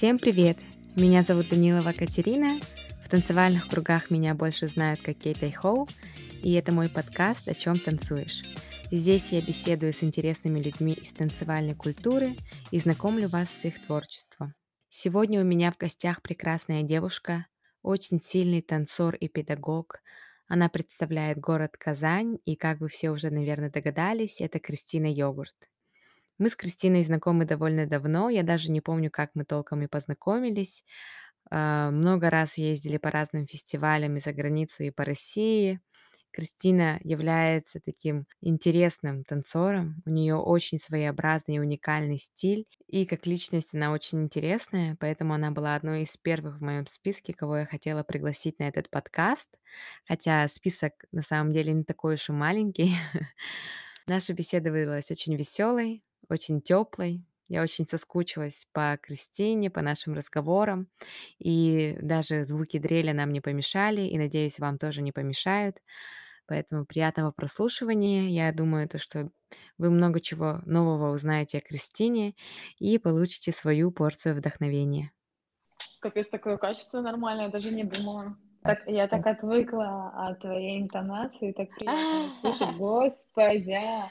Всем привет! Меня зовут Данилова Катерина. В танцевальных кругах меня больше знают как Кейт Айхоу, и это мой подкаст «О чем танцуешь?». Здесь я беседую с интересными людьми из танцевальной культуры и знакомлю вас с их творчеством. Сегодня у меня в гостях прекрасная девушка, очень сильный танцор и педагог. Она представляет город Казань, и, как вы все уже, наверное, догадались, это Кристина Йогурт. Мы с Кристиной знакомы довольно давно, я даже не помню, как мы толком и познакомились. А, Много раз ездили по разным фестивалям и за границу, и по России. Кристина является таким интересным танцором. У нее очень своеобразный и уникальный стиль. И как личность она очень интересная, поэтому она была одной из первых в моем списке, кого я хотела пригласить на этот подкаст. Хотя список на самом деле не такой уж и маленький. Наша беседа выдалась очень веселой, очень теплой. Я очень соскучилась по Кристине, по нашим разговорам. И даже звуки дрели нам не помешали, и, надеюсь, вам тоже не помешают. Поэтому приятного прослушивания. Я думаю, то, что вы много чего нового узнаете о Кристине и получите свою порцию вдохновения. Капец, такое качество нормальное, я даже не думала. Так, я так отвыкла от твоей интонации, так приятно слушать. Господи, а.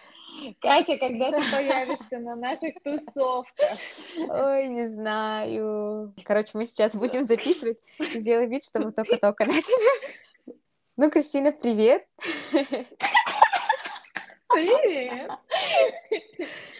Катя, когда ты появишься на наших тусовках? Ой, не знаю. Короче, мы сейчас будем записывать. Сделай вид, что мы только-только начали. Ну, Кристина, привет. Привет.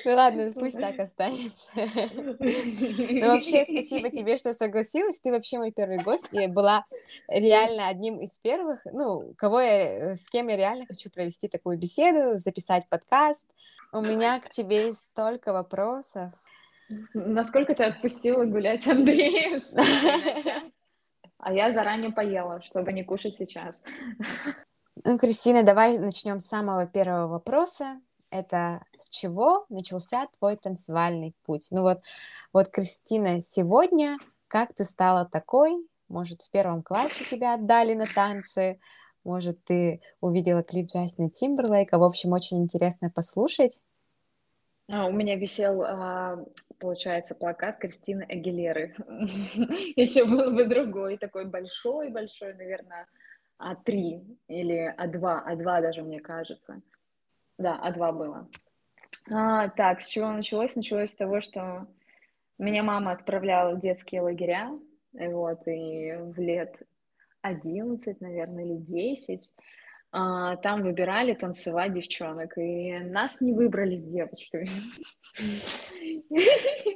Ну ладно, пусть так останется. Ну вообще, спасибо тебе, что согласилась. Ты вообще мой первый гость и была реально одним из первых, ну, кого я, с кем я реально хочу провести такую беседу, записать подкаст. У меня к тебе есть столько вопросов. Насколько ты отпустила гулять Андрея? А я заранее поела, чтобы не кушать сейчас. Ну, Кристина, давай начнем с самого первого вопроса. Это с чего начался твой танцевальный путь? Ну вот, вот, Кристина, сегодня как ты стала такой? Может, в первом классе тебя отдали на танцы? Может, ты увидела клип Джастина Тимберлейка? В общем, очень интересно послушать. А, у меня висел, а, получается, плакат Кристины Агилеры. Еще был бы другой, такой большой-большой, наверное, А3 или А2, А2 даже, мне кажется. Да, А2 было. А, так, с чего началось? Началось с того, что меня мама отправляла в детские лагеря, вот, и в лет 11, наверное, или 10 а, там выбирали танцевать девчонок, и нас не выбрали с девочками.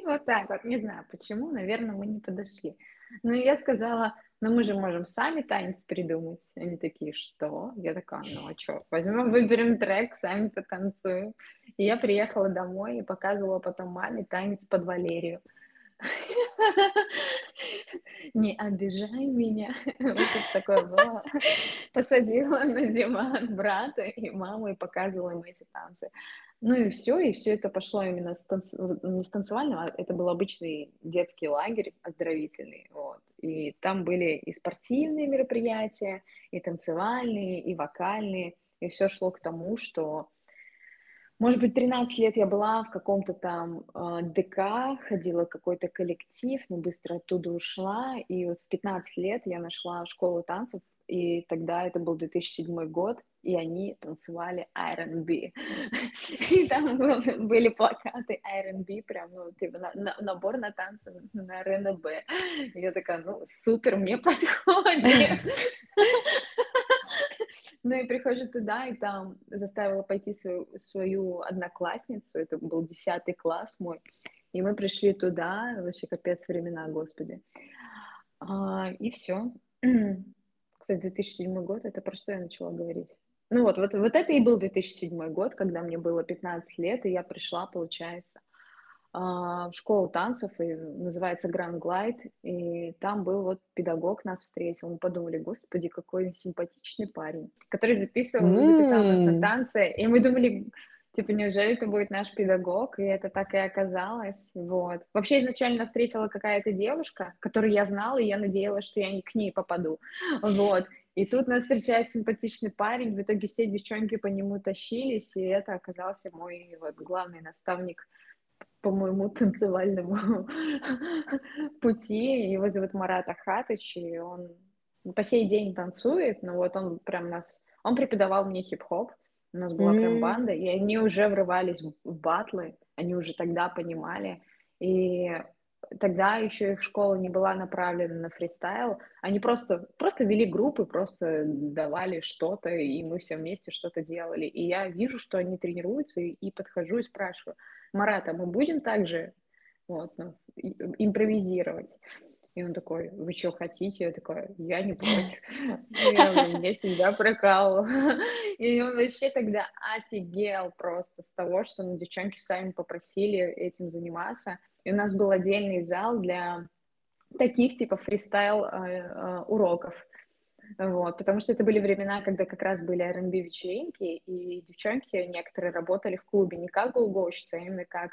Вот так вот, не знаю почему, наверное, мы не подошли. Ну, я сказала, ну, мы же можем сами танец придумать. Они такие, что? Я такая, ну, а что, возьмем, выберем трек, сами потанцуем. И я приехала домой и показывала потом маме танец под Валерию. Не обижай меня. Вот такое было. Посадила на диван брата и маму и показывала им эти танцы. Ну и все, и все это пошло именно с танц... не с танцевального, а это был обычный детский лагерь оздоровительный, вот. И там были и спортивные мероприятия, и танцевальные, и вокальные, и все шло к тому, что может быть, 13 лет я была в каком-то там э, ДК, ходила какой-то коллектив, но быстро оттуда ушла. И вот в 15 лет я нашла школу танцев, и тогда это был 2007 год, и они танцевали R&B. И там были плакаты R&B, прям, ну, типа, на, на, набор на танцы на R&B. Я такая, ну, супер, мне подходит. Ну и прихожу туда, и там заставила пойти свою, свою одноклассницу, это был десятый класс мой, и мы пришли туда, вообще капец времена, господи. А, и все. Кстати, 2007 год, это про что я начала говорить? Ну вот, вот, вот это и был 2007 год, когда мне было 15 лет, и я пришла, получается, а, в школу танцев, и называется Grand Glide, и там был вот педагог нас встретил, мы подумали, господи, какой симпатичный парень, который записывал, mm. записал нас на танцы, и мы думали, типа, неужели это будет наш педагог, и это так и оказалось, вот. Вообще изначально встретила какая-то девушка, которую я знала, и я надеялась, что я к ней попаду, вот. И тут нас встречает симпатичный парень, в итоге все девчонки по нему тащились, и это оказался мой вот главный наставник по моему танцевальному пути. Его зовут Марат Ахатыч, и он по сей день танцует, но вот он прям нас... Он преподавал мне хип-хоп, у нас была прям банда, и они уже врывались в батлы, они уже тогда понимали, и тогда еще их школа не была направлена на фристайл, они просто, просто вели группы, просто давали что-то, и мы все вместе что-то делали. И я вижу, что они тренируются, и, и подхожу и спрашиваю, Марата, мы будем также вот, ну, импровизировать? И он такой, вы что хотите? Я такая, я не против. Мне всегда прокал. И он вообще тогда офигел просто с того, что ну, девчонки сами попросили этим заниматься. И у нас был отдельный зал для таких типа фристайл э, э, уроков. Вот, потому что это были времена, когда как раз были R&B вечеринки, и девчонки некоторые работали в клубе не как гоу-гоущицы, а именно как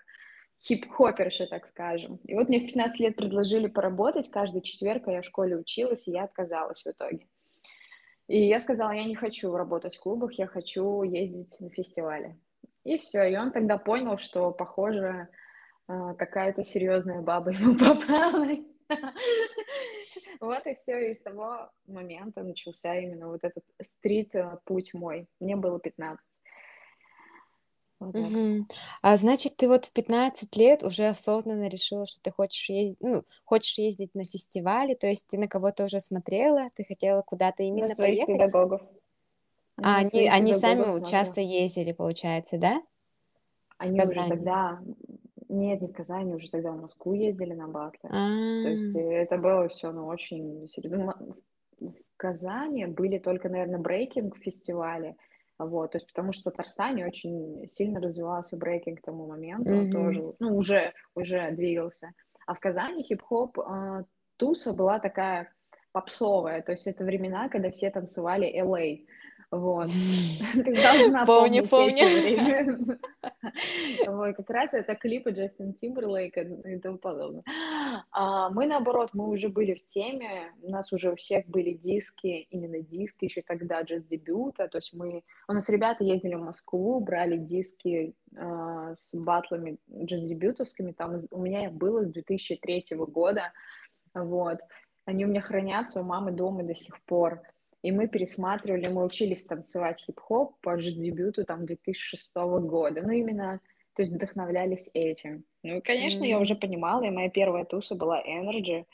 хип-хоперши, так скажем. И вот мне в 15 лет предложили поработать каждый четверг, а я в школе училась, и я отказалась в итоге. И я сказала, я не хочу работать в клубах, я хочу ездить на фестивале. И все, и он тогда понял, что, похоже, какая-то серьезная баба ему попалась. Вот и все, и с того момента начался именно вот этот стрит-путь мой. Мне было 15. Вот А значит, ты вот в 15 лет уже осознанно решила, что ты хочешь ездить, ну, хочешь ездить на фестивали, то есть ты на кого-то уже смотрела, ты хотела куда-то именно на своих поехать? педагогов. А они, они сами смотрела. часто ездили, получается, да? Они уже тогда, нет, не в Казани, уже тогда в Москву ездили на батлы. То есть э, это было все, ну, очень серьезно. В Казани были только, наверное, брейкинг-фестивали, вот, то есть потому что в Татарстане очень сильно развивался брейкинг к тому моменту, mm-hmm. тоже, ну, уже, уже двигался. А в Казани хип-хоп э, туса была такая попсовая, то есть это времена, когда все танцевали LA, вот. Должна помню, помню. Вот, как раз это клипы Джастин Тимберлейка и тому подобное. А мы, наоборот, мы уже были в теме, у нас уже у всех были диски, именно диски еще тогда джаз-дебюта, то есть мы, у нас ребята ездили в Москву, брали диски э, с батлами джаз-дебютовскими, там у меня было с 2003 года, вот, они у меня хранятся у мамы дома до сих пор, и мы пересматривали, мы учились танцевать хип-хоп по дебюту там 2006 года, ну именно, то есть вдохновлялись этим. Ну и, конечно, mm-hmm. я уже понимала, и моя первая туса была Energy э,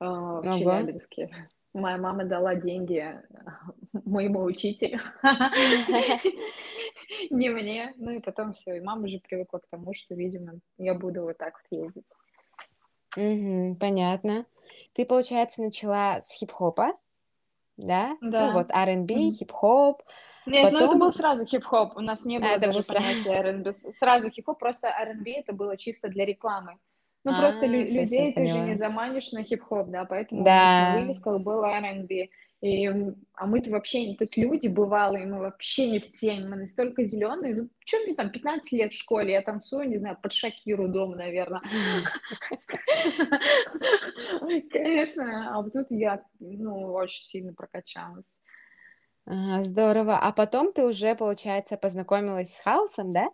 в ага. Челябинске. Моя мама дала деньги э, моему учителю, не мне. Ну и потом все, и мама уже привыкла к тому, что, видимо, я буду вот так вот ездить. понятно. Ты, получается, начала с хип-хопа, да? Ну вот R&B, Мгм. хип-хоп, Нет, ну это был сразу хип-хоп. У нас не было это даже понятия R&B. Сразу хип-хоп, просто R&B это было чисто для рекламы. Ну, просто лю- все людей ты же не заманишь на хип-хоп, да, поэтому Да. вывесках был R&B. И, а мы-то вообще, не- то есть люди бывалые, мы вообще не в теме, мы настолько зеленые, ну, что мне там, 15 лет в школе, я танцую, не знаю, под Шакиру дома, наверное. Конечно, а вот тут я, ну, очень сильно прокачалась. здорово. А потом ты уже, получается, познакомилась с хаосом, да?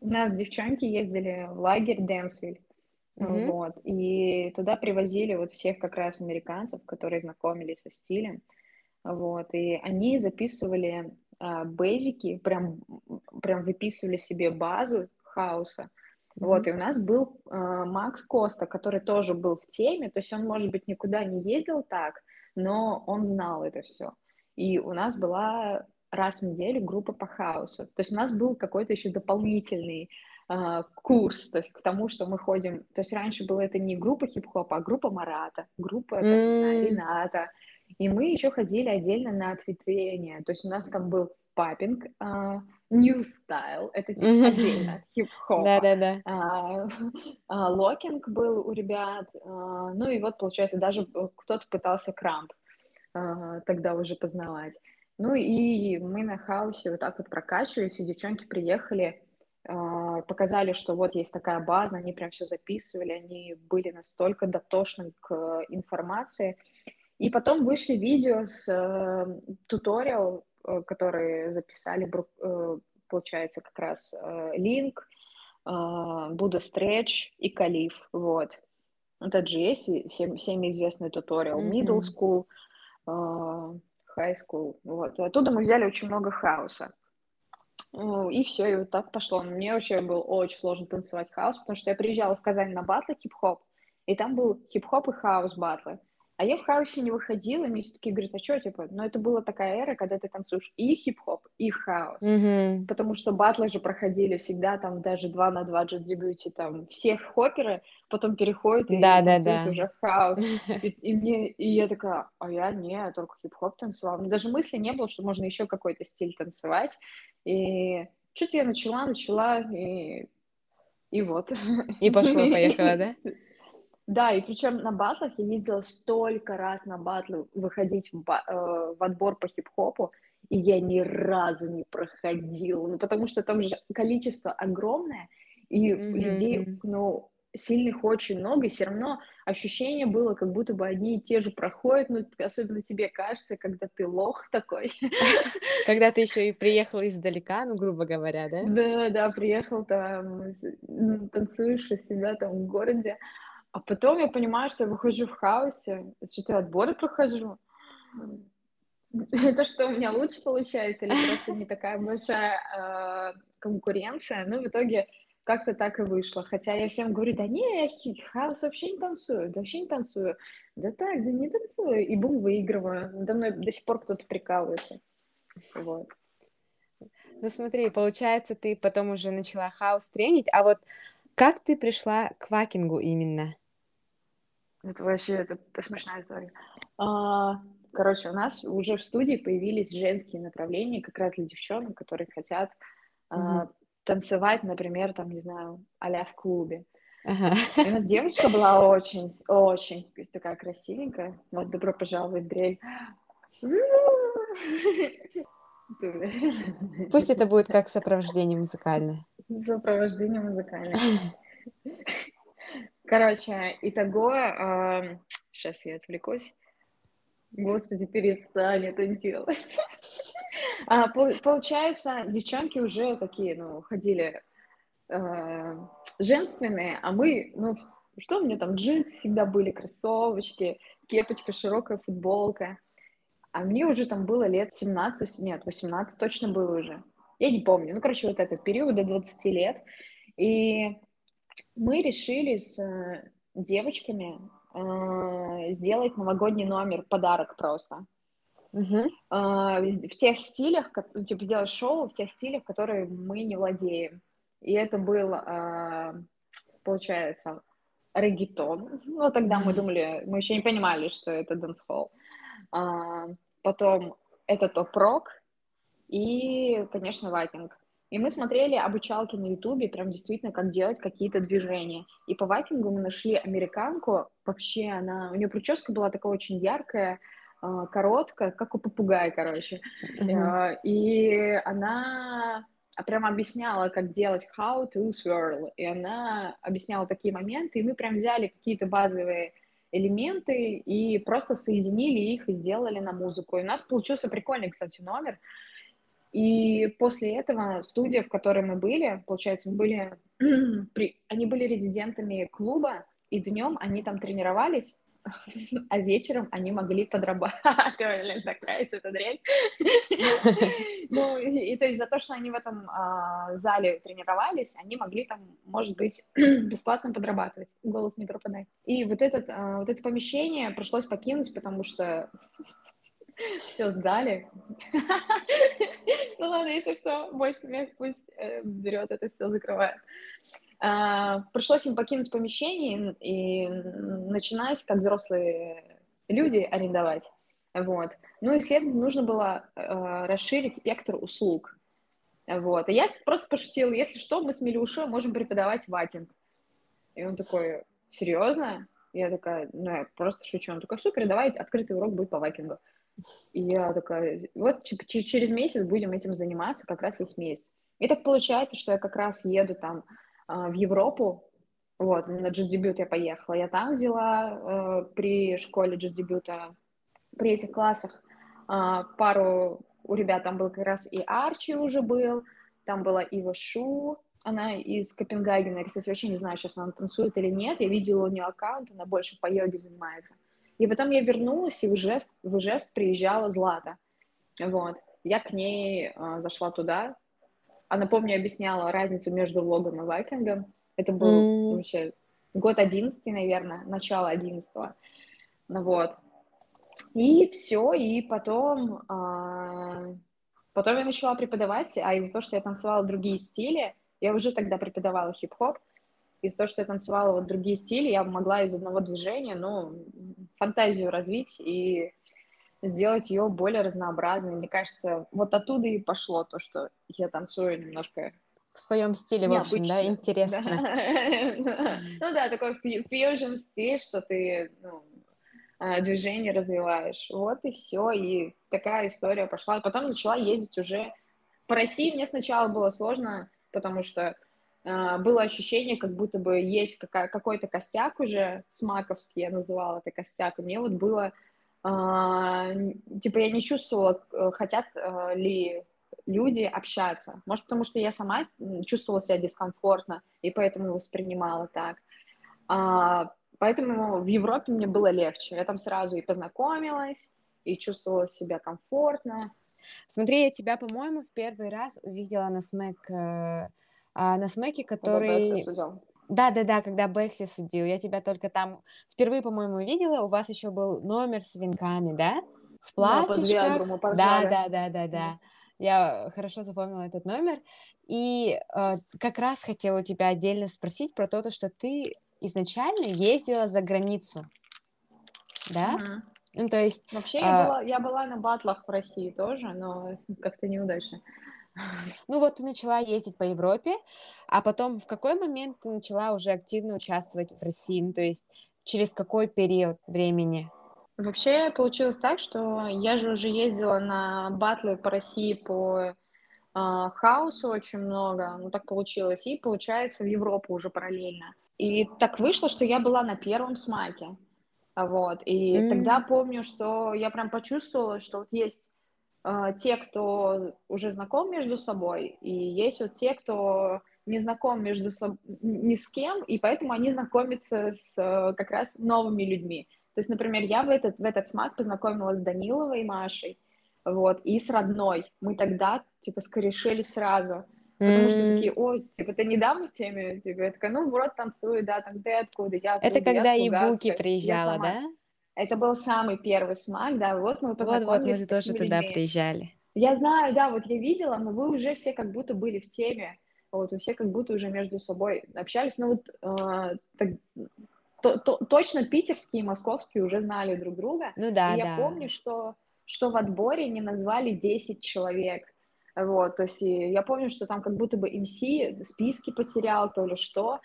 У нас девчонки ездили в лагерь Дэнсвиль. Mm-hmm. Вот. И туда привозили вот всех как раз американцев, которые знакомились со стилем. Вот. И они записывали э, бейзики, прям, прям выписывали себе базу хаоса. Mm-hmm. Вот, и у нас был э, Макс Коста, который тоже был в теме, то есть он, может быть, никуда не ездил так, но он знал это все. И у нас была раз в неделю группа по хаусу. То есть у нас был какой-то еще дополнительный а, курс, то есть к тому, что мы ходим, то есть раньше было это не группа хип-хопа, а группа Марата, группа мм, там, Рената, и мы еще ходили отдельно на ответвление, то есть у нас там был popping, э, new style, это типа mm-hmm. отдельно от хип-хопа. Да-да-да. Э, э, locking был у ребят, э, ну и вот, получается, даже кто-то пытался krump uh, тогда уже познавать. Ну и мы на хаусе вот так вот прокачивались, и девчонки приехали, а, показали, что вот есть такая база, они прям все записывали, они были настолько дотошны к информации. И потом вышли видео с э, туториал, э, которые записали, э, получается, как раз э, Линк, Будда Стретч и Калиф, вот. Это GS, всем, всеми известный туториал, mm-hmm. middle school, uh, high school, вот. И оттуда мы взяли очень много хаоса. И все, и вот так пошло. Мне вообще было очень сложно танцевать хаос, потому что я приезжала в Казань на батлы хип-хоп, и там был хип-хоп и хаос батлы. А я в хаосе не выходила, и мне все таки говорят, а что, типа, но это была такая эра, когда ты танцуешь и хип-хоп, и хаос. Mm-hmm. Потому что батлы же проходили всегда там даже два на два джаз дебюте, там всех хопперы потом переходят и да, танцуют да, да. уже хаос. И, и мне, и я такая, а я не, я только хип-хоп танцевала. Мне даже мысли не было, что можно еще какой-то стиль танцевать. И что-то я начала, начала, и, и вот. И пошло-поехала, да? Да, и причем на батлах я ездила столько раз на батлы выходить в, ба- э, в отбор по хип-хопу, и я ни разу не проходила, ну, потому что там же количество огромное, и mm-hmm. людей, ну, сильных очень много, и все равно ощущение было, как будто бы одни и те же проходят, ну, особенно тебе кажется, когда ты лох такой. Когда ты еще и приехал издалека, ну, грубо говоря, да? Да, да, приехал там, танцуешь из себя там в городе, а потом я понимаю, что я выхожу в хаосе, что-то отборы прохожу. Это что, у меня лучше получается, или просто не такая большая э, конкуренция? Ну, в итоге как-то так и вышло. Хотя я всем говорю, да не, я хаос вообще не танцую, да вообще не танцую. Да так, да не танцую. И бум, выигрываю. Надо мной до сих пор кто-то прикалывается. Вот. Ну смотри, получается, ты потом уже начала хаос тренить, а вот как ты пришла к вакингу именно? Это вообще это смешная история. А, короче, у нас уже в студии появились женские направления, как раз для девчонок, которые хотят а, танцевать, например, там, не знаю, а в клубе. Ага. И у нас девочка была очень, очень такая красивенькая. Вот, добро пожаловать, Дрель. Пусть это будет как сопровождение музыкальное. Сопровождение музыкальное. Короче, итого, э, сейчас я отвлекусь. Господи, перестань это делать. А, получается, девчонки уже такие, ну, ходили э, женственные, а мы, ну, что у меня там, джинсы всегда были, кроссовочки, кепочка, широкая футболка. А мне уже там было лет 17, нет, 18 точно было уже. Я не помню. Ну, короче, вот этот период до 20 лет. И мы решили с э, девочками э, сделать новогодний номер, подарок просто. Uh-huh. В тех стилях, ну, типа сделать шоу в тех стилях, которые мы не владеем. И это был, э, получается, реггетон. Ну, тогда мы думали, мы еще не понимали, что это dancehall. Э, потом это top rock и, конечно, waacking. И мы смотрели обучалки на Ютубе, прям действительно, как делать какие-то движения. И по waacking у мы нашли американку, вообще она, у нее прическа была такая очень яркая, а, короткая, как у попугая, короче. Mm-hmm. И она прям объясняла, как делать how to swirl. И она объясняла такие моменты, и мы прям взяли какие-то базовые элементы и просто соединили их и сделали на музыку. И у нас получился прикольный, кстати, номер. И после этого студия, в которой мы были, получается, мы были, они были резидентами клуба, и днем они там тренировались, а вечером они могли подрабатывать. Такая это дрель. Ну, и, и то есть за то, что они в этом а, зале тренировались, они могли там, может быть, бесплатно подрабатывать. Голос не пропадает. И вот, этот, а, вот это помещение пришлось покинуть, потому что все сдали. Ну ладно, если что, мой смех пусть э, берет это все, закрывает. А, пришлось им покинуть помещение и начинать, как взрослые люди, арендовать. Вот. Ну и следовательно, нужно было э, расширить спектр услуг. Вот. И я просто пошутила, если что, мы с Милюшей можем преподавать вакинг. И он такой, серьезно? Я такая, ну, я просто шучу. Он такой, супер, давай открытый урок будет по вакингу. И я такая, вот через месяц будем этим заниматься, как раз весь месяц. И так получается, что я как раз еду там а, в Европу, вот, на джаз-дебют я поехала. Я там взяла э, при школе джаз-дебюта, при этих классах э, пару, у ребят там был как раз и Арчи уже был, там была Ива Шу, она из Копенгагена. Я, кстати, вообще не знаю, сейчас она танцует или нет. Я видела у нее аккаунт, она больше по йоге занимается. И потом я вернулась, и в Ижевск, в Ижевск приезжала Злата. Вот. Я к ней э, зашла туда. Она, помню, объясняла разницу между влогом и вайкингом. Это был mm. вообще год одиннадцатый, наверное, начало одиннадцатого. Ну вот. И все, и потом, э, потом я начала преподавать, а из-за того, что я танцевала другие стили, я уже тогда преподавала хип-хоп, из-за того, что я танцевала вот другие стили, я могла из одного движения, ну, фантазию развить и сделать ее более разнообразной. Мне кажется, вот оттуда и пошло то, что я танцую немножко в своем стиле, в общем, да, интересно. Ну да, такой фьюжн стиль, что ты ну, а, движение развиваешь. Вот и все, и такая история пошла. Потом начала ездить уже по России. Мне сначала было сложно, потому что было ощущение, как будто бы есть какой-то костяк уже, смаковский я называла это костяк, и мне вот было, а, типа, я не чувствовала, э, хотят э, ли люди общаться. Может, потому что я сама чувствовала себя дискомфортно, и поэтому воспринимала так. А, поэтому в Европе мне было легче. Я там сразу и познакомилась, и чувствовала себя комфортно. Смотри, я тебя, по-моему, в первый раз увидела на смэк а, на смеке, который... Да, да, да, когда Бэкси судил. Я тебя только там впервые, по-моему, видела. У вас еще был номер с венками, да? В платьишках. Да, да, да, да, да. Я хорошо запомнила этот номер. И э, как раз хотела тебя отдельно спросить про то, что ты изначально ездила за границу. Да? Угу. Ну, то есть... Вообще, э... я, была, я была на батлах в России тоже, но как-то неудачно. Ну вот ты начала ездить по Европе, а потом в какой момент ты начала уже активно участвовать в России? Ну, то есть через какой период времени? Вообще получилось так, что я же уже ездила на батлы по России по э, хаосу очень много, ну так получилось, и получается в Европу уже параллельно. И так вышло, что я была на первом смаке, вот, и mm. тогда помню, что я прям почувствовала, что вот есть те, кто уже знаком между собой, и есть вот те, кто не знаком между собой ни с кем, и поэтому они знакомятся с э, как раз новыми людьми. То есть, например, я в этот, в этот смак познакомилась с Даниловой и Машей, вот, и с родной. Мы тогда, типа, скорешили сразу, потому mm-hmm. что такие, ой, типа, ты недавно в теме? Типа, я такая, ну, вот танцую, да, там, ты откуда, я откуда, Это когда и Буки приезжала, да? Это был самый первый смак, да, вот мы познакомились Вот, вот, мы тоже туда людьми. приезжали. Я знаю, да, вот я видела, но вы уже все как будто были в теме, вот, вы все как будто уже между собой общались, ну, вот, э, так, то, то, точно питерские и московские уже знали друг друга. Ну да, и да. я помню, что, что в отборе не назвали 10 человек. Вот, то есть я помню, что там как будто бы МС списки потерял, то ли что.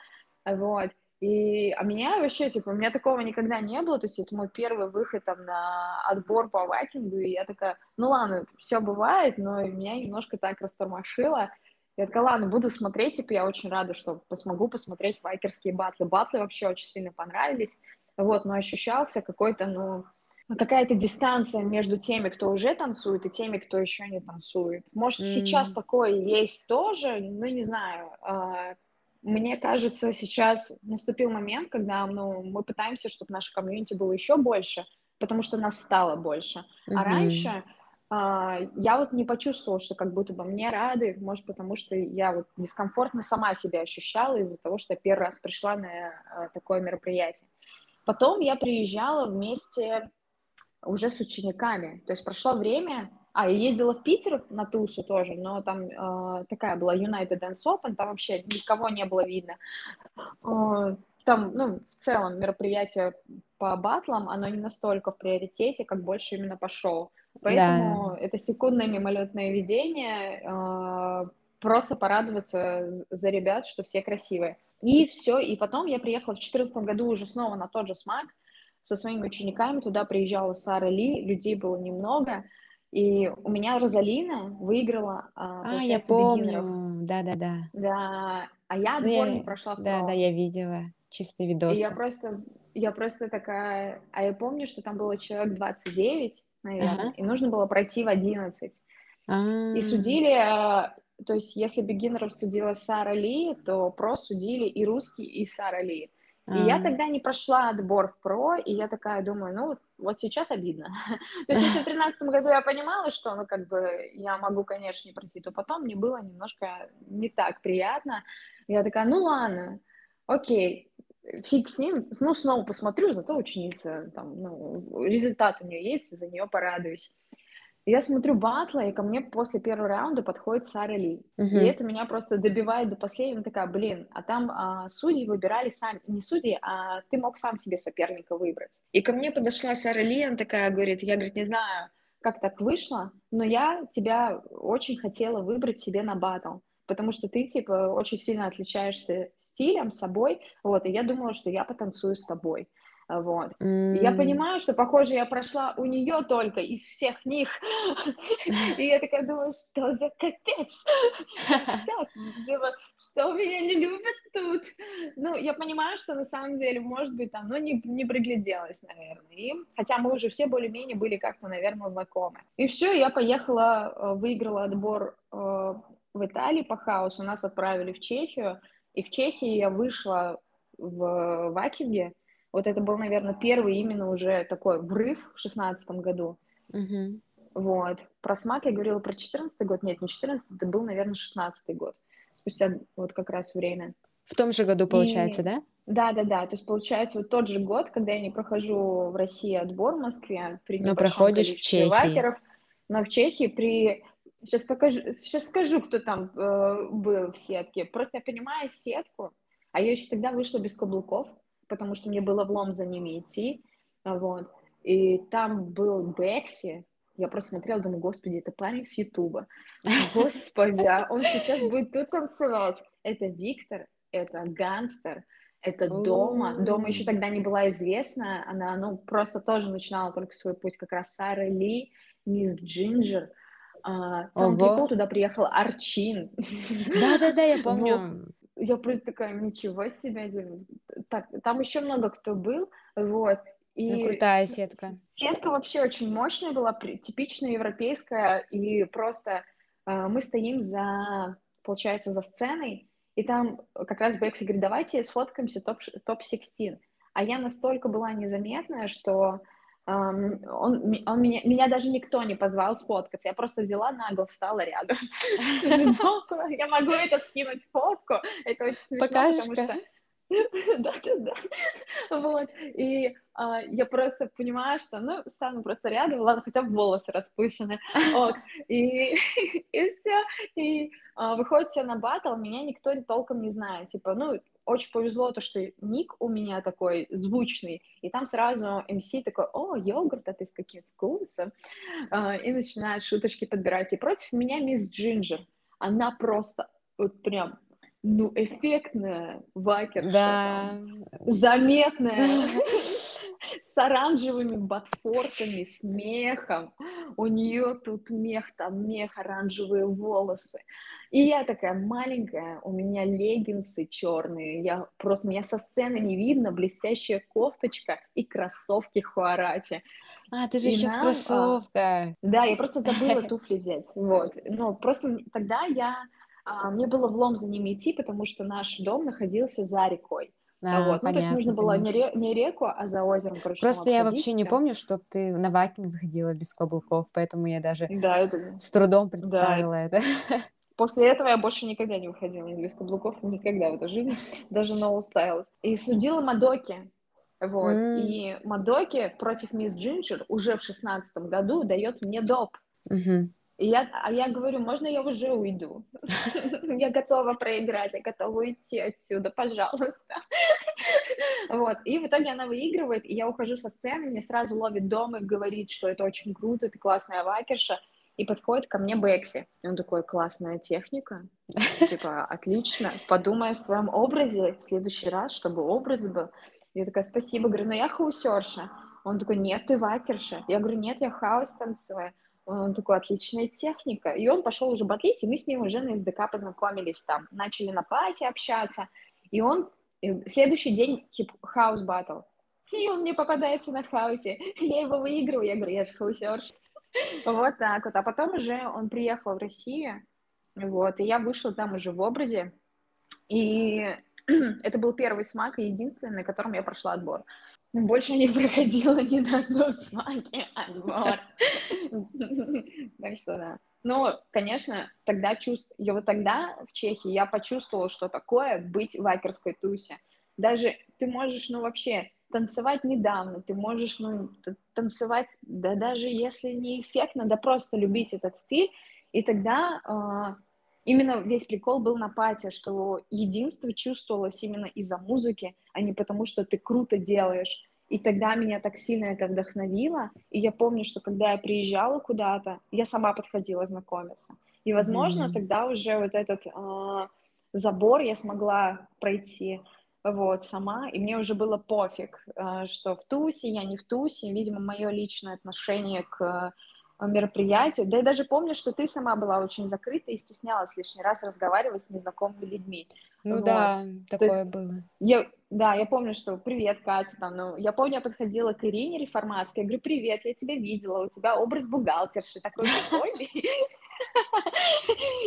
Вот. И, а меня вообще, типа, у меня такого никогда не было, то есть это мой первый выход там на отбор по вайкингу, и я такая, ну ладно, все бывает, но меня немножко так растормошило, я такая, ладно, буду смотреть, типа, я очень рада, что смогу посмотреть байкерские батлы. Батлы вообще очень сильно понравились, вот, но ощущался какой-то, ну, какая-то дистанция между теми, кто уже танцует, и теми, кто еще не танцует. Может, mm. сейчас такое есть тоже, ну, не знаю. Мне кажется, сейчас наступил момент, когда ну, мы пытаемся, чтобы наше комьюнити было еще больше, потому что нас стало больше. Mm-hmm. А раньше а, я вот не почувствовала, что как будто бы мне рады, может, потому что я вот дискомфортно сама себя ощущала из-за того, что я первый раз пришла на а, такое мероприятие. Потом я приезжала вместе уже с учениками, то есть прошло время, а, я ездила в Питер на тусу тоже, но там э, такая была United Dance Open, там вообще никого не было видно. Э, там, ну, в целом мероприятие по батлам, оно не настолько в приоритете, как больше именно по шоу. Поэтому да. это секундное мимолетное видение, э, просто порадоваться за ребят, что все красивые. И все, и потом я приехала в 2014 году уже снова на тот же СМАК со своими учениками, туда приезжала Сара Ли, людей было немного, и у меня Розалина выиграла, а, я помню, да-да-да. Да, а я ну, отбор не прошла Да, да, я видела чистый видос. И я просто, я просто такая, а я помню, что там было человек 29, наверное, ага. и нужно было пройти в 11. А-а-а. И судили, то есть если бигинеров судила Сара Ли, то про судили и русский, и Сара Ли. И я А. тогда не прошла отбор в про, и я такая думаю, ну, вот сейчас обидно. То есть если в тринадцатом году я понимала, что, ну, как бы, я могу, конечно, не пройти, то потом мне было немножко не так приятно. Я такая, ну, ладно, окей, фиг с ним, ну, снова посмотрю, зато ученица, там, ну, результат у нее есть, за нее порадуюсь. Я смотрю батла, и ко мне после первого раунда подходит Сара Ли. И Мгм. это меня просто добивает до последнего. Такая, блин, а там а, судьи выбирали сами, не судьи, а ты мог сам себе соперника выбрать. И ко мне подошла Сара Ли, она такая говорит, я, говорит, не знаю, как так вышло, но я тебя очень хотела выбрать себе на батл, потому что ты, типа, очень сильно отличаешься стилем, собой, вот, и я думала, что я потанцую с тобой. Вот. И я понимаю, что, похоже, я прошла у нее только из всех них. И я такая думаю, что за капец? Что меня не любят тут? Ну, я понимаю, что на самом деле, может быть, там, ну, не, не пригляделась, наверное. Хотя мы уже все более-менее были как-то, наверное, знакомы. И все, я поехала, э, выиграла отбор э, в Италии по хаосу, нас отправили в Чехию, и в Чехии я вышла в Вакинге, вот это был, наверное, первый именно уже такой врыв в шестнадцатом году. Мгм. Вот. Про СМАК я говорила про 14 год. Нет, не 14 это был, наверное, 16 год. Спустя вот как раз время. В том же году, получается, И- да? Да-да-да, то есть получается вот тот же год, когда я не прохожу в России отбор в Москве при Но проходишь в Чехии. вакеров, но в Чехии при... Сейчас покажу, сейчас скажу, кто там э, был в сетке. Просто я понимаю сетку, а я еще тогда вышла без каблуков, потому что мне было влом за ними идти, вот. И там был Бекси, я просто смотрела, думаю, господи, это парень с Ютуба. Господи, а он сейчас будет тут танцевать. Это Виктор, это Гангстер, это Дома. Дома еще тогда не была известна, она, ну, просто тоже начинала только свой путь, как раз Сара Ли, Мисс Джинджер. Самый Ого. прикол, туда приехал Арчин. Да-да-да, я помню. Я просто такая, ничего себе, так, там еще много кто был, вот, Ну, и крутая с- сетка. сетка вообще очень мощная была, типично европейская, и просто э, мы стоим за, получается, за сценой, и там как раз Бекси говорит, давайте сфоткаемся топ, топ-16, а я настолько была незаметная, что эм, он, он меня, меня даже никто не позвал сфоткаться, я просто взяла нагло, встала рядом. Я могу это скинуть фотку, это очень смешно, потому что да-да-да. Вот. И а, я просто понимаю, что, ну, стану просто рядом, ладно, хотя бы волосы распущены. И, и все. И а, выходит все на батл, меня никто толком не знает. Типа, ну, очень повезло то, что ник у меня такой звучный, и там сразу МС такой, о, йогурт, а ты с каким вкусом? А, и начинает шуточки подбирать. И против меня мисс Джинджер. Она просто вот прям, ну, эффектная вакерша, Да. заметная, с оранжевыми ботфортами, с мехом. У нее тут мех, там мех, оранжевые волосы. И я такая маленькая, у меня леггинсы черные, я просто меня со сцены не видно, блестящая кофточка и кроссовки хуарачи. А, ты же И еще в нам, а, кроссовках. Да, я просто забыла туфли взять. Вот. Ну, просто тогда я... а, мне было влом за ними идти, потому что наш дом находился за рекой. А, вот. Ну, то есть нужно понятно, было понятно. не, ре- не реку, а за озером, короче, Просто я вообще не помню, чтоб ты на вакинг выходила без каблуков, поэтому я даже Да, это... с трудом Да, представила это. После этого я больше никогда не выходила без каблуков, никогда в этой жизни, даже no styles. И судила Мадоки. Вот. М. И Мадоки против мисс Джинджер уже в шестнадцатом году дает мне доп. Мгм. Я, а я говорю, можно я уже уйду? Я готова проиграть, я готова уйти отсюда, пожалуйста. Вот. И в итоге она выигрывает, и я ухожу со сцены, мне сразу ловит дом и говорит, что это очень круто, ты классная вакерша. И подходит ко мне Бекси. И он такой, классная техника. Типа, отлично. Подумай о своем образе в следующий раз, чтобы образ был. Я такая, спасибо. Говорю, ну я хаусерша. Он такой, нет, ты вакерша. Я говорю, нет, я хаус танцую. Он такой, отличная техника. И он пошел уже батлить, и мы с ним уже на SDK познакомились там. Начали на пати общаться. И он и следующий день хаус батл. И он мне попадается на хаусе. Я его выигрываю. Я говорю, я же хаусерша. Вот так вот. А потом уже он приехал в Россию, Вот, и я вышла там уже в образе, и это был первый смак и единственный, на котором я прошла отбор. Больше не проходила ни на одном смаке отбор. Так что да. Ну, конечно, тогда чувств... Я вот тогда в Чехии я почувствовала, что такое быть в акерской тусе. Даже ты можешь, ну, вообще танцевать недавно, ты можешь, ну, танцевать, да даже если не эффектно, да просто любить этот стиль, и тогда э, именно весь прикол был на пати, что единство чувствовалось именно из-за музыки, а не потому, что ты круто делаешь. И тогда меня так сильно это вдохновило. И я помню, что когда я приезжала куда-то, я сама подходила знакомиться. И, возможно, mm-hmm. тогда уже вот этот э, забор я смогла пройти вот, сама, и мне уже было пофиг, э, что в тусе, я не в тусе, видимо, мое личное отношение к мероприятию. Да и даже помню, что ты сама была очень закрыта и стеснялась лишний раз разговаривать с незнакомыми людьми. Ну вот. да, такое есть, было. Я, да, я помню, что привет, Катя, там, ну, я помню, я подходила к Ирине Реформатской, я говорю, привет, я тебя видела, у тебя образ бухгалтерши такой прикольный.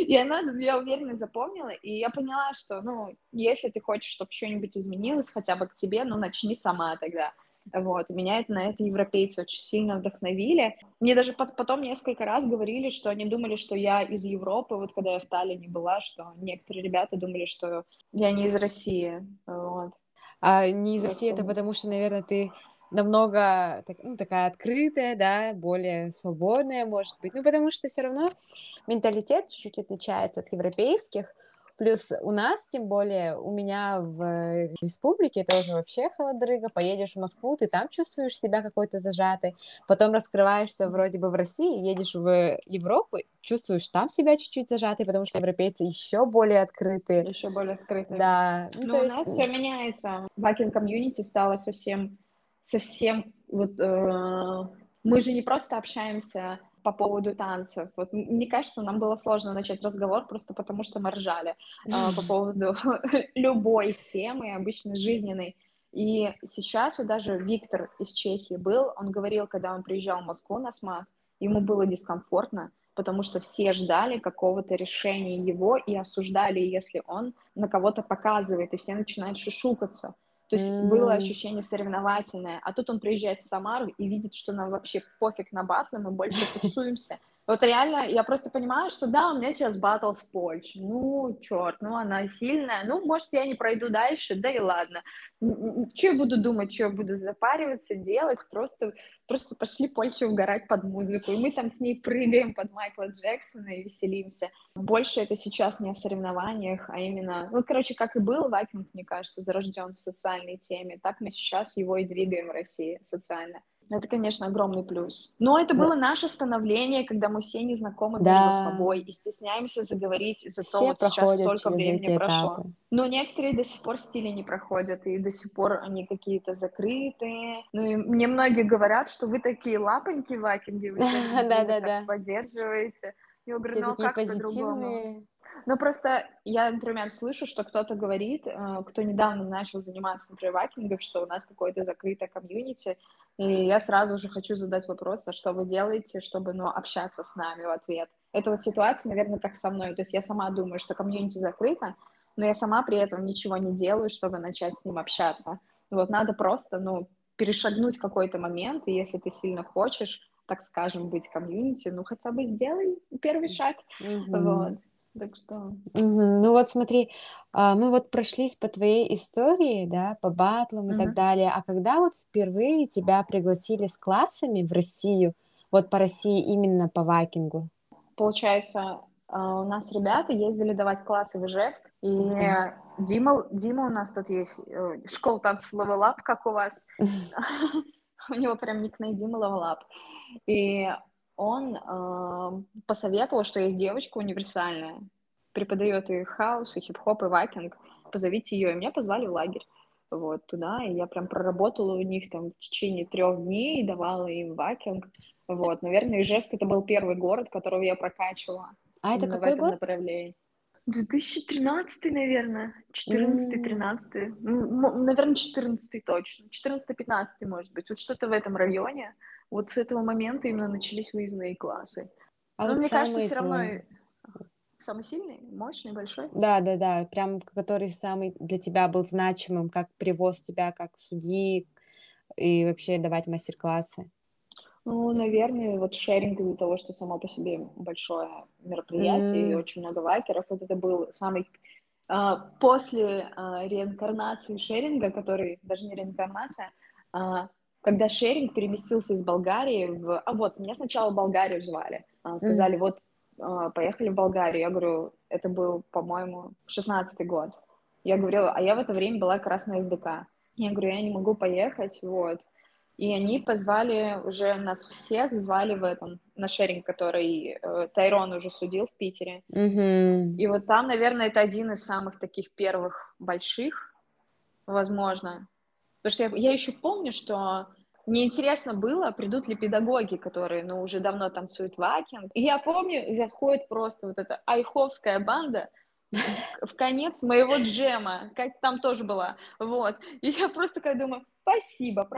И она, я уверена, запомнила, и я поняла, что, ну, если ты хочешь, чтобы что-нибудь изменилось хотя бы к тебе, ну, начни сама тогда. Вот, меня это, на это европейцы очень сильно вдохновили. Мне даже потом несколько раз говорили, что они думали, что я из Европы, вот когда я в Таллине была, что некоторые ребята думали, что я не из России, вот. А не из России, это потому что, наверное, ты намного ну, такая открытая, да, более свободная, может быть. Ну, потому что все равно менталитет чуть-чуть отличается от европейских. Плюс у нас, тем более, у меня в республике тоже вообще холодрыга. Поедешь в Москву, ты там чувствуешь себя какой-то зажатой. Потом раскрываешься вроде бы в России, едешь в Европу, чувствуешь там себя чуть-чуть зажатой, потому что европейцы еще более открытые. Еще более открытые. Да. Ну, Но у есть... нас все меняется. Бакинг комьюнити стало совсем, совсем вот... Э... Мы же не просто общаемся по поводу танцев. Вот мне кажется, нам было сложно начать разговор просто потому, что мы ржали э, по поводу любой темы, обычно жизненной. И сейчас вот даже Виктор из Чехии был, он говорил, когда он приезжал в Москву на СМАК, ему было дискомфортно, потому что все ждали какого-то решения его и осуждали, если он на кого-то показывает, и все начинают шушукаться. То есть mm. было ощущение соревновательное. А тут он приезжает в Самару и видит, что нам вообще пофиг на батлы, мы больше тусуемся. Вот реально, я просто понимаю, что да, у меня сейчас батл с Польшей. Ну, черт, ну она сильная. Ну, может, я не пройду дальше, да и ладно. Что я буду думать, что я буду запариваться, делать? Просто, просто пошли Польшу угорать под музыку. И мы там с ней прыгаем под Майкла Джексона и веселимся. Больше это сейчас не о соревнованиях, а именно... Ну, короче, как и был Вайкинг, мне кажется, зарожден в социальной теме, так мы сейчас его и двигаем в России социально. Это, конечно, огромный плюс. Но это было наше становление, когда мы все не знакомы да. между собой и стесняемся заговорить из-за того, вот сейчас столько времени прошло. Этапы. Но некоторые до сих пор стили не проходят, и до сих пор они какие-то закрытые. Ну и мне многие говорят, что вы такие лапоньки в Акинге, вы так поддерживаете. Я говорю, ну а как по-другому? Ну, просто я, например, слышу, что кто-то говорит, э, кто недавно начал заниматься, например, вакингом, что у нас какое-то закрытое комьюнити, и я сразу же хочу задать вопрос, а что вы делаете, чтобы, ну, общаться с нами в ответ. Это вот ситуация, наверное, как со мной. То есть я сама думаю, что комьюнити закрыто, но я сама при этом ничего не делаю, чтобы начать с ним общаться. Вот надо просто, ну, перешагнуть какой-то момент, и если ты сильно хочешь, так скажем, быть комьюнити, ну, хотя бы сделай первый шаг. Mm-hmm. Вот. Так что... Угу. Ну вот смотри, а, мы вот прошлись по твоей истории, да, по батлам и угу. так далее, а когда вот впервые тебя пригласили с классами в Россию, вот по России именно по вакингу? Получается, а, у нас ребята ездили давать классы в Ижевск, и mm Дима, Дима у нас тут есть, э, школа танцев Level Up, как у вас. У него прям никнейм Дима Level Up. И он э, посоветовал, что есть девочка универсальная, преподает и хаос, и хип-хоп, и вайкинг, позовите ее, и меня позвали в лагерь вот туда, и я прям проработала у них там в течение трех дней, давала им вакинг, вот, наверное, Ижевск это был первый город, которого я прокачивала. А это какой год? Направлении. 2013, наверное, 14-13, mm. ну, наверное, 14 точно, 14-15, может быть, вот что-то в этом районе, вот с этого момента именно начались выездные классы. А Но вот мне кажется, все равно... Самый сильный, мощный, большой? Да, да, да, прям который самый для тебя был значимым, как привоз тебя как судьи и вообще давать мастер-классы. Ну, наверное, вот шеринг из-за того, что само по себе большое мероприятие mm. и очень много лайкеров, вот это был самый а, после а, реинкарнации шеринга, который даже не реинкарнация, а, когда шеринг переместился из Болгарии в... А вот, меня сначала Болгарию звали. А, сказали, mm. вот, а, поехали в Болгарию. Я говорю, это был, по-моему, 16-й год. Я говорила, а я в это время была как раз на СДК. Я говорю, я не могу поехать, вот. И они позвали уже нас всех, звали в этом, на шеринг, который э, Тайрон уже судил в Питере. Mm-hmm. И вот там, наверное, это один из самых таких первых больших, возможно. Потому что я, я еще помню, что мне интересно было, придут ли педагоги, которые, ну, уже давно танцуют вакинг. И я помню, заходит просто вот эта айховская банда, в конец моего джема, как там тоже была, вот. И я просто как думаю, спасибо,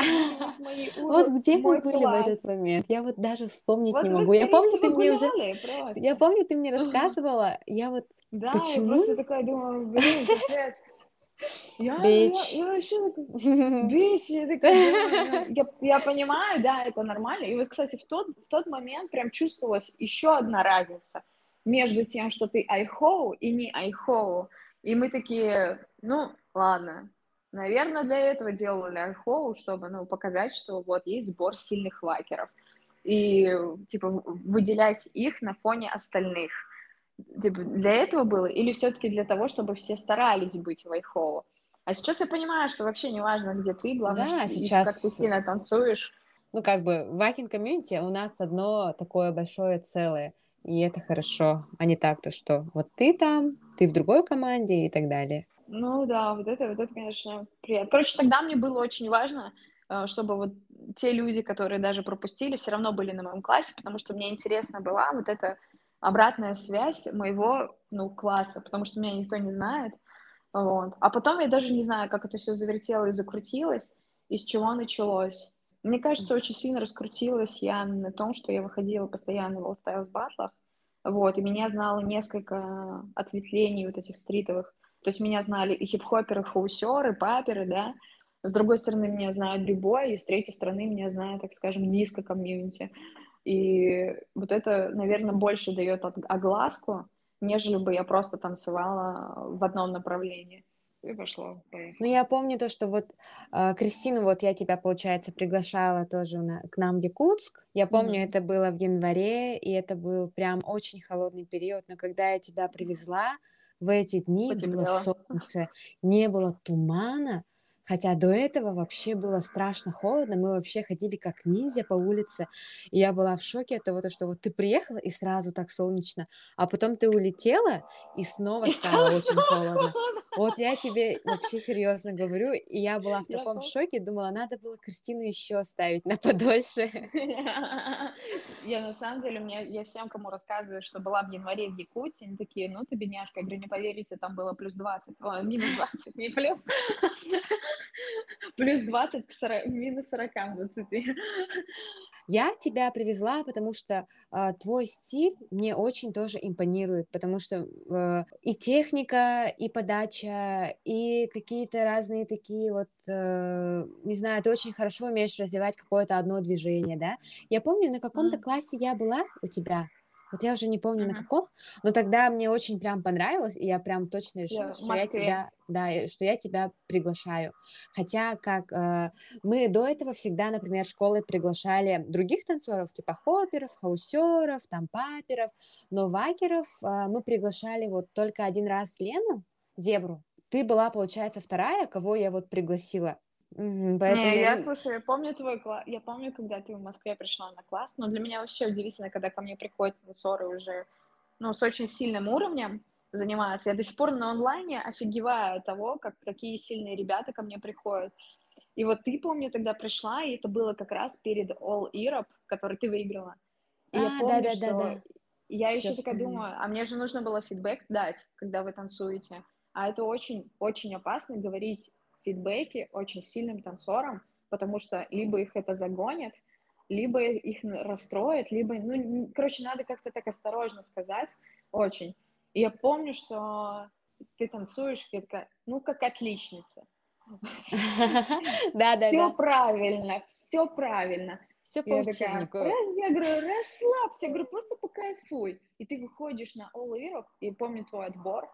мои Вот где вы были в этот момент? Я вот даже вспомнить не могу. Я помню, ты мне уже... Я помню, ты мне рассказывала, я вот... Да, я просто такая думаю, блин, капец. Я, Бич. Я, я вообще такая, бич, я такая, я, я понимаю, да, это нормально. И вот, кстати, в тот, в тот момент прям чувствовалась еще одна разница между тем, что ты айхоу и не айхоу. И мы такие, ну, ладно, наверное, для этого делали айхоу, чтобы, ну, показать, что вот есть сбор сильных вакеров. И, типа, выделять их на фоне остальных. Типа, для этого было? Или все-таки для того, чтобы все старались быть в айхоу? А сейчас я понимаю, что вообще не важно, где ты, главное, да, что, сейчас... как ты сильно танцуешь. Ну, как бы в вакинг комьюнити у нас одно такое большое целое — и это хорошо, а не так, то что вот ты там, ты в другой команде и так далее. Ну да, вот это, вот это, конечно, приятно. Короче, тогда мне было очень важно, э, чтобы вот те люди, которые даже пропустили, все равно были на моем классе, потому что мне интересно была вот эта обратная связь моего, ну, класса, потому что меня никто не знает, вот. А потом я даже не знаю, как это все завертело и закрутилось, из чего началось. Мне кажется, очень сильно раскрутилась я на том, что я выходила постоянно в All Styles батлах, вот, и меня знало несколько ответвлений вот этих стритовых. То есть меня знали и хип-хоперы, хаусеры, паперы, да. С другой стороны, меня знают бибой, и с третьей стороны, меня знают, так скажем, диско-комьюнити. И вот это, наверное, больше дает огласку, нежели бы я просто танцевала в одном направлении и пошло, поехало. Ну, я помню то, что вот э, Кристину, вот я тебя, получается, приглашала тоже на, к нам в Якутск. Я помню, mm-hmm. это было в январе, и это был прям очень холодный период, но когда я тебя привезла, в эти дни Потеплело. было солнце, не было тумана, Хотя до этого вообще было страшно холодно, мы вообще ходили как ниндзя по улице, и я была в шоке от того, что вот ты приехала и сразу так солнечно, а потом ты улетела и снова стало очень холодно. Вот я тебе вообще серьезно говорю, и я была в таком шоке, думала, надо было Кристину еще оставить на подольше. Я на самом деле, мне, я всем, кому рассказываю, что была в январе в Якутии, они такие, ну ты бедняжка, я говорю, не поверите, там было плюс 20, о, минус 20, не плюс. Плюс 20 к 40, минус 40 к 20. Я тебя привезла, потому что э, твой стиль мне очень тоже импонирует, потому что э, и техника, и подача, и какие-то разные такие вот, э, не знаю, ты очень хорошо умеешь развивать какое-то одно движение, да? Я помню, на каком-то классе я была у тебя, вот я уже не помню uh-huh. на каком, но тогда мне очень прям понравилось, и я прям точно решила, yeah, что я тебя, да, что я тебя приглашаю. Хотя как э, мы до этого всегда, например, школы приглашали других танцоров, типа хопперов, хаусеров, там паперов, но вакеров э, мы приглашали вот только один раз Лену, Зебру. Ты была, получается, вторая, кого я вот пригласила. Угу, поэтому... Не, я, слушай, я помню твой класс, я помню, когда ты в Москве пришла на класс, но для меня вообще удивительно, когда ко мне приходят танцоры уже, ну, с очень сильным уровнем заниматься. Я до сих пор на онлайне офигеваю от того, как, какие сильные ребята ко мне приходят. И вот ты, помню, тогда пришла, и это было как раз перед All Europe, который ты выиграла. И а, я помню, да, да, что да, да. я Сейчас еще такая думаю, а мне же нужно было фидбэк дать, когда вы танцуете. А это очень-очень опасно говорить фидбэки очень сильным танцорам, потому что либо их это загонит, либо их расстроит, либо, ну, короче, надо как-то так осторожно сказать, очень. И я помню, что ты танцуешь, я такая, ну, как отличница. Да, да, Все правильно, все правильно. Все по учебнику. Я говорю, расслабься, я говорю, просто покайфуй. И ты выходишь на All Europe, и помню твой отбор,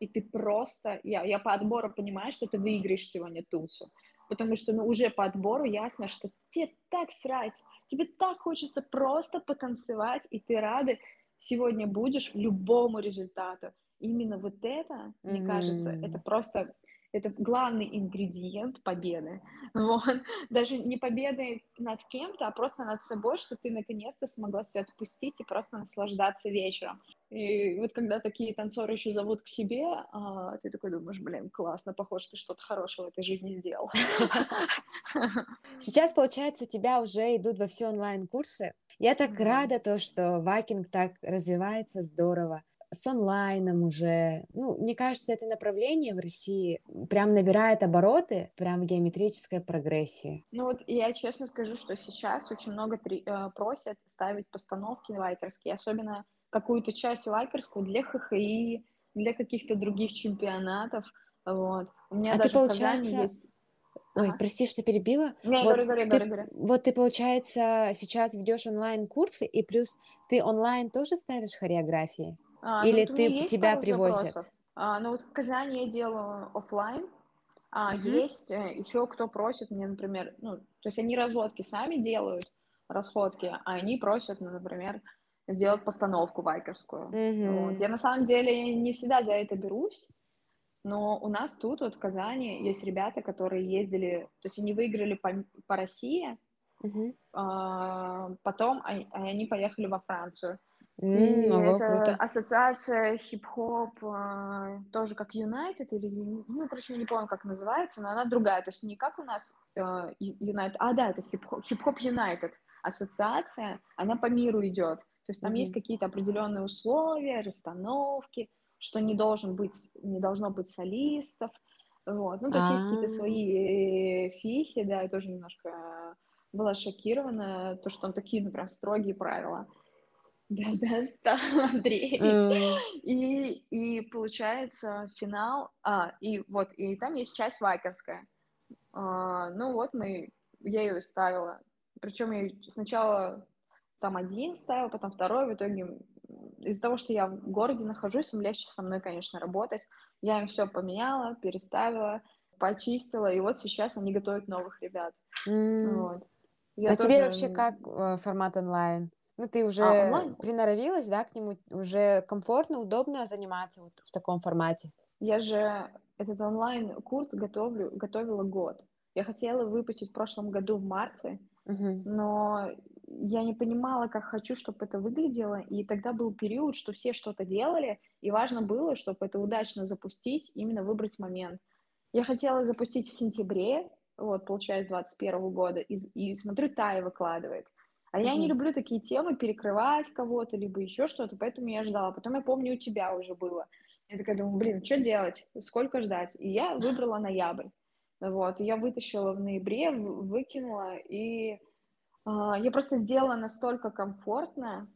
и ты просто, я, я по отбору понимаю, что ты выиграешь сегодня тусу, потому что ну, уже по отбору ясно, что тебе так срать, тебе так хочется просто потанцевать, и ты рада сегодня будешь любому результату. Именно вот это, мне кажется, это просто это главный ингредиент победы. Вот. Даже не победы над кем-то, а просто над собой, что ты наконец-то смогла все отпустить и просто наслаждаться вечером. И вот когда такие танцоры еще зовут к себе, а, ты такой думаешь, блин, классно, похоже, ты что-то хорошее в этой жизни сделал. Сейчас, получается, у тебя уже идут во все онлайн-курсы. Я так рада, то, что Вайкинг так развивается здорово. С онлайном уже. Ну, мне кажется, это направление в России прям набирает обороты, прям в геометрической прогрессии. Ну вот я честно скажу, что сейчас очень много три- э, просят ставить постановки лайкерские, особенно какую-то часть лайкерскую для ХХИ, для каких-то других чемпионатов. Вот. У меня А ты, даже Казани получается... есть... Ой, Ага. прости, что перебила. Не, Вот говори, говори, ты, говори. вот ты, получается, сейчас ведешь онлайн-курсы, и плюс ты онлайн тоже ставишь хореографии? А, Или вот ты, тебя привозят? запросов. А, ну вот в Казани я делаю оффлайн, а Мгм. есть э, еще кто просит мне, например, ну, то есть они разводки сами делают, расходки, а они просят, ну, например, сделать постановку вайкерскую. Вот. Мгм. Я на самом деле не всегда за это берусь, но у нас тут, вот в Казани, есть ребята, которые ездили, то есть они выиграли по, по России, Мгм. а, потом они, они поехали во Францию. И М, Ого, это круто. ассоциация хип-хоп, а, тоже как United, или, ну, короче, я не помню, как называется, но она другая, то есть не как у нас Ю- United, а, да, это хип-хоп, хип-хоп United ассоциация, она по миру идет, то есть там есть Мгм. какие-то определенные условия, расстановки, что не должен быть, не должно быть солистов, вот, ну, то есть есть какие-то А, свои э, фихи, да, я тоже немножко была шокирована, то, что там такие, прям строгие правила. Да, достал, Андрей. м, И, и получается финал, а, и вот, и там есть часть вайкерская. А, ну вот мы, я ее ставила. Причем я сначала там один ставила, потом второй. В итоге из-за того, что я в городе нахожусь, им легче со мной, конечно, работать. Я им все поменяла, переставила, почистила, и вот сейчас они готовят новых ребят. м. Вот. Я А тебе тоже... вообще как э, формат онлайн? Ну, ты А, уже онлайн? приноровилась, да, к нему? Уже комфортно, удобно заниматься вот в таком формате? Я же этот онлайн-курс готовлю, готовила год. Я хотела выпустить в прошлом году в марте, Мгм. но я не понимала, как хочу, чтобы это выглядело, и тогда был период, что все что-то делали, и важно было, чтобы это удачно запустить, именно выбрать момент. Я хотела запустить в сентябре, вот, получается, 21 года, и, и смотрю, Тая выкладывает. А я не люблю такие темы, перекрывать кого-то, либо еще что-то, поэтому я ждала. Потом я помню, у тебя уже было. Я такая думаю, блин, что делать, сколько ждать? И я выбрала ноябрь. Вот, я вытащила в ноябре, выкинула, и а, я просто сделала настолько комфортно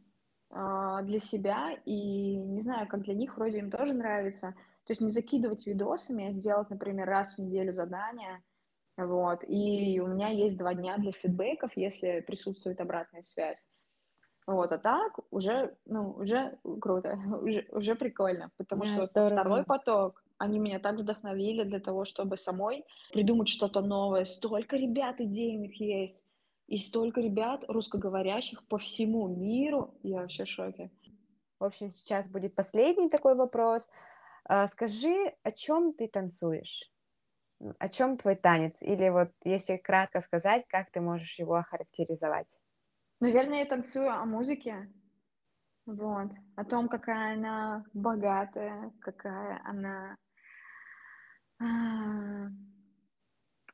а, для себя, и не знаю, как для них, вроде им тоже нравится. То есть не закидывать видосами, а сделать, например, раз в неделю задание, вот, и у меня есть два дня для фидбэков, если присутствует обратная связь. Вот, а так уже, ну, уже круто, уже, уже прикольно, потому Да, что здорово. второй поток, они меня так вдохновили для того, чтобы самой придумать что-то новое. Столько ребят идейных есть, и столько ребят русскоговорящих по всему миру. Я вообще в шоке. В общем, сейчас будет последний такой вопрос. А, Скажи, о чем ты танцуешь? О чем твой танец? Или вот, если кратко сказать, как ты можешь его охарактеризовать? Наверное, я танцую о музыке, вот, о том, какая она богатая, какая она а,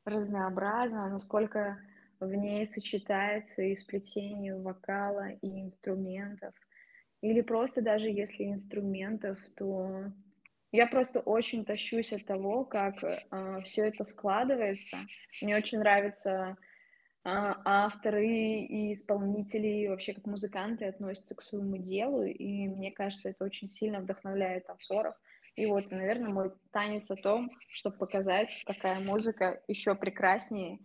разнообразна, насколько в ней сочетается и сплетение вокала и инструментов. Или просто даже если инструментов, то я просто очень тащусь от того, как все это складывается. Мне очень нравится а, авторы и исполнители, и вообще как музыканты относятся к своему делу, и мне кажется, это очень сильно вдохновляет танцоров. И вот, наверное, мой танец о том, чтобы показать, какая музыка еще прекраснее,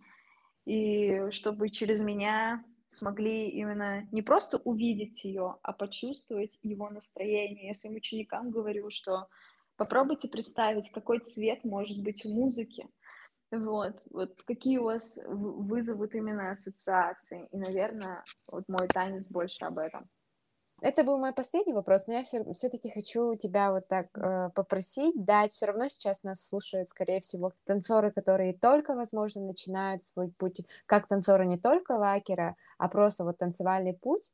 и чтобы через меня смогли именно не просто увидеть ее, а почувствовать его настроение. Я своим ученикам говорю, что попробуйте представить, какой цвет может быть в музыке. Вот, вот какие у вас вызовут именно ассоциации. И, наверное, вот мой танец больше об этом. Это был мой последний вопрос, но я все, все-таки хочу тебя вот так э, попросить дать. Все равно сейчас нас слушают, скорее всего, танцоры, которые только, возможно, начинают свой путь, как танцоры не только вакера, а просто вот танцевальный путь.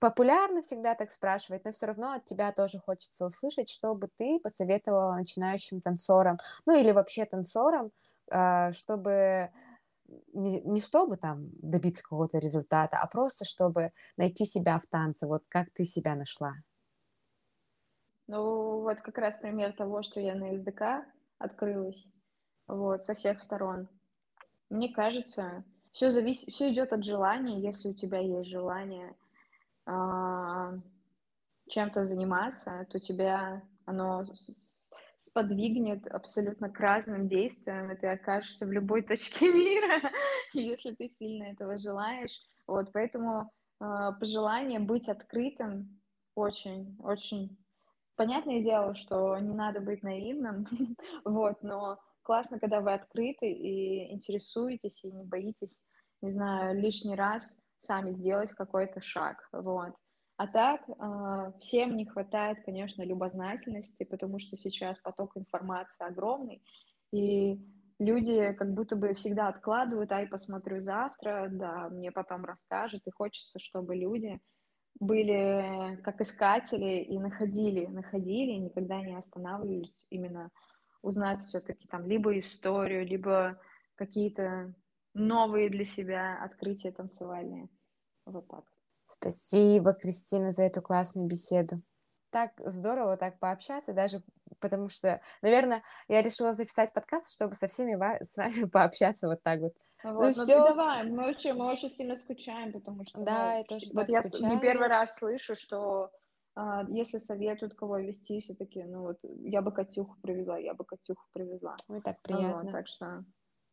Популярно всегда так спрашивать, но все равно от тебя тоже хочется услышать, что бы ты посоветовала начинающим танцорам, ну или вообще танцорам, э, чтобы не, не чтобы там добиться какого-то результата, а просто чтобы найти себя в танце. Вот как ты себя нашла? Ну, вот как раз пример того, что я на СДК открылась, вот, со всех сторон. Мне кажется, все зависит, все идет от желания. Если у тебя есть желание а, чем-то заниматься, то тебя оно сподвигнет абсолютно к разным действиям, и ты окажешься в любой точке мира, если ты сильно этого желаешь. Вот, поэтому э, пожелание быть открытым очень, очень понятное дело, что не надо быть наивным, вот, но классно, когда вы открыты и интересуетесь, и не боитесь, не знаю, лишний раз сами сделать какой-то шаг, вот. А так, а, всем не хватает, конечно, любознательности, потому что сейчас поток информации огромный, и люди как будто бы всегда откладывают, ай, посмотрю завтра, да, мне потом расскажут, и хочется, чтобы люди были как искатели и находили, находили, никогда не останавливались именно узнать все-таки там либо историю, либо какие-то новые для себя открытия танцевальные. Вот так. Спасибо, Кристина, за эту классную беседу. Так здорово так пообщаться, даже потому что, наверное, я решила записать подкаст, чтобы со всеми с вами пообщаться вот так вот. Вот, ну, ну все. давай, мы вообще, мы очень сильно скучаем, потому что... Да, ну, я тоже Вот я скучаю. не первый раз слышу, что а, если советуют кого вести, все таки ну вот, я бы Катюху привезла, я бы Катюху привезла. Ой, так приятно. Вот, так что,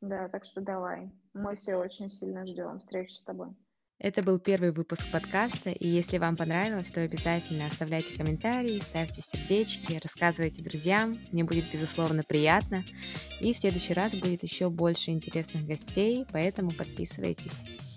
да, так что давай. Мы все очень сильно ждем встречи с тобой. Это был первый выпуск подкаста, и если вам понравилось, то обязательно оставляйте комментарии, ставьте сердечки, рассказывайте друзьям, мне будет безусловно приятно. И в следующий раз будет еще больше интересных гостей, поэтому подписывайтесь.